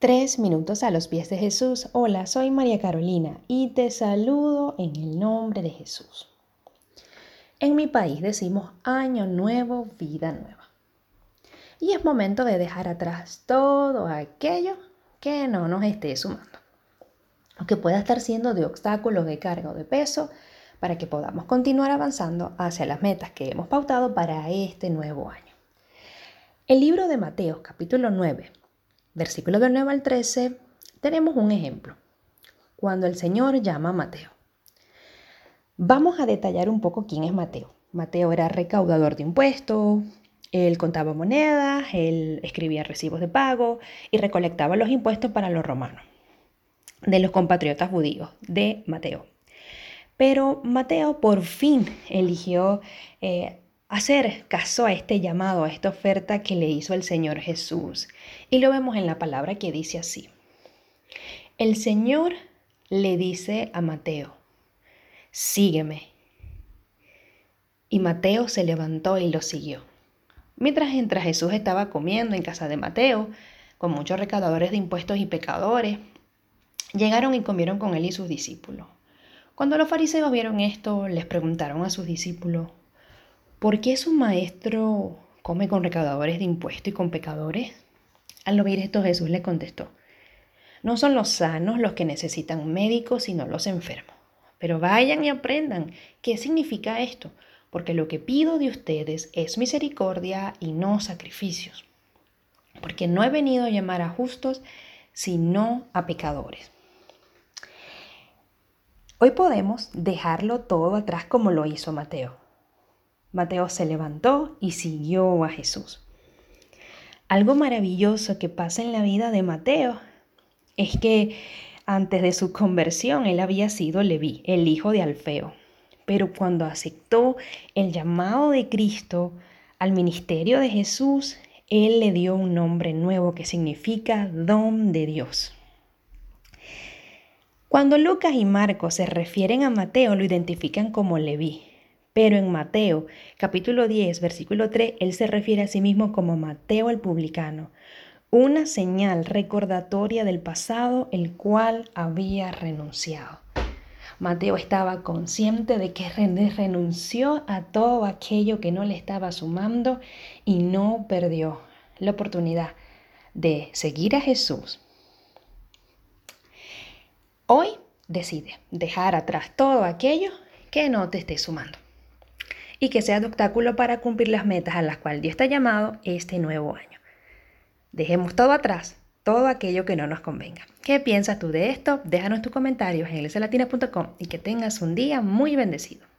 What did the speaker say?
Tres minutos a los pies de Jesús. Hola, soy María Carolina y te saludo en el nombre de Jesús. En mi país decimos año nuevo, vida nueva. Y es momento de dejar atrás todo aquello que no nos esté sumando. O que pueda estar siendo de obstáculos de carga o de peso para que podamos continuar avanzando hacia las metas que hemos pautado para este nuevo año. El libro de Mateo, capítulo 9, versículo del 9 al 13, tenemos un ejemplo. Cuando el Señor llama a Mateo. Vamos a detallar un poco quién es Mateo. Mateo era recaudador de impuestos, él contaba monedas, él escribía recibos de pago y recolectaba los impuestos para los romanos, de los compatriotas judíos de Mateo. Pero Mateo por fin eligió eh, hacer caso a este llamado, a esta oferta que le hizo el Señor Jesús. Y lo vemos en la palabra que dice así. El Señor le dice a Mateo, sígueme. Y Mateo se levantó y lo siguió. Mientras, Jesús estaba comiendo en casa de Mateo, con muchos recaudadores de impuestos y pecadores, llegaron y comieron con él y sus discípulos. Cuando los fariseos vieron esto, les preguntaron a sus discípulos, ¿Por qué su maestro come con recaudadores de impuestos y con pecadores? Al oír esto Jesús le contestó, no son los sanos los que necesitan médicos, sino los enfermos. Pero vayan y aprendan qué significa esto, porque lo que pido de ustedes es misericordia y no sacrificios. Porque no he venido a llamar a justos, sino a pecadores. Hoy podemos dejarlo todo atrás como lo hizo Mateo. Mateo se levantó y siguió a Jesús. Algo maravilloso que pasa en la vida de Mateo es que antes de su conversión él había sido Leví, el hijo de Alfeo. Pero cuando aceptó el llamado de Cristo al ministerio de Jesús, él le dio un nombre nuevo que significa don de Dios. Cuando Lucas y Marcos se refieren a Mateo, lo identifican como Leví, pero en Mateo, capítulo 10, versículo 3, él se refiere a sí mismo como Mateo el publicano, una señal recordatoria del pasado el cual había renunciado. Mateo estaba consciente de que renunció a todo aquello que no le estaba sumando y no perdió la oportunidad de seguir a Jesús. Hoy decide dejar atrás todo aquello que no te esté sumando y que sea de obstáculo para cumplir las metas a las cuales Dios ha llamado este nuevo año. Dejemos todo atrás, todo aquello que no nos convenga. ¿Qué piensas tú de esto? Déjanos tus comentarios en elsalatina.com y que tengas un día muy bendecido.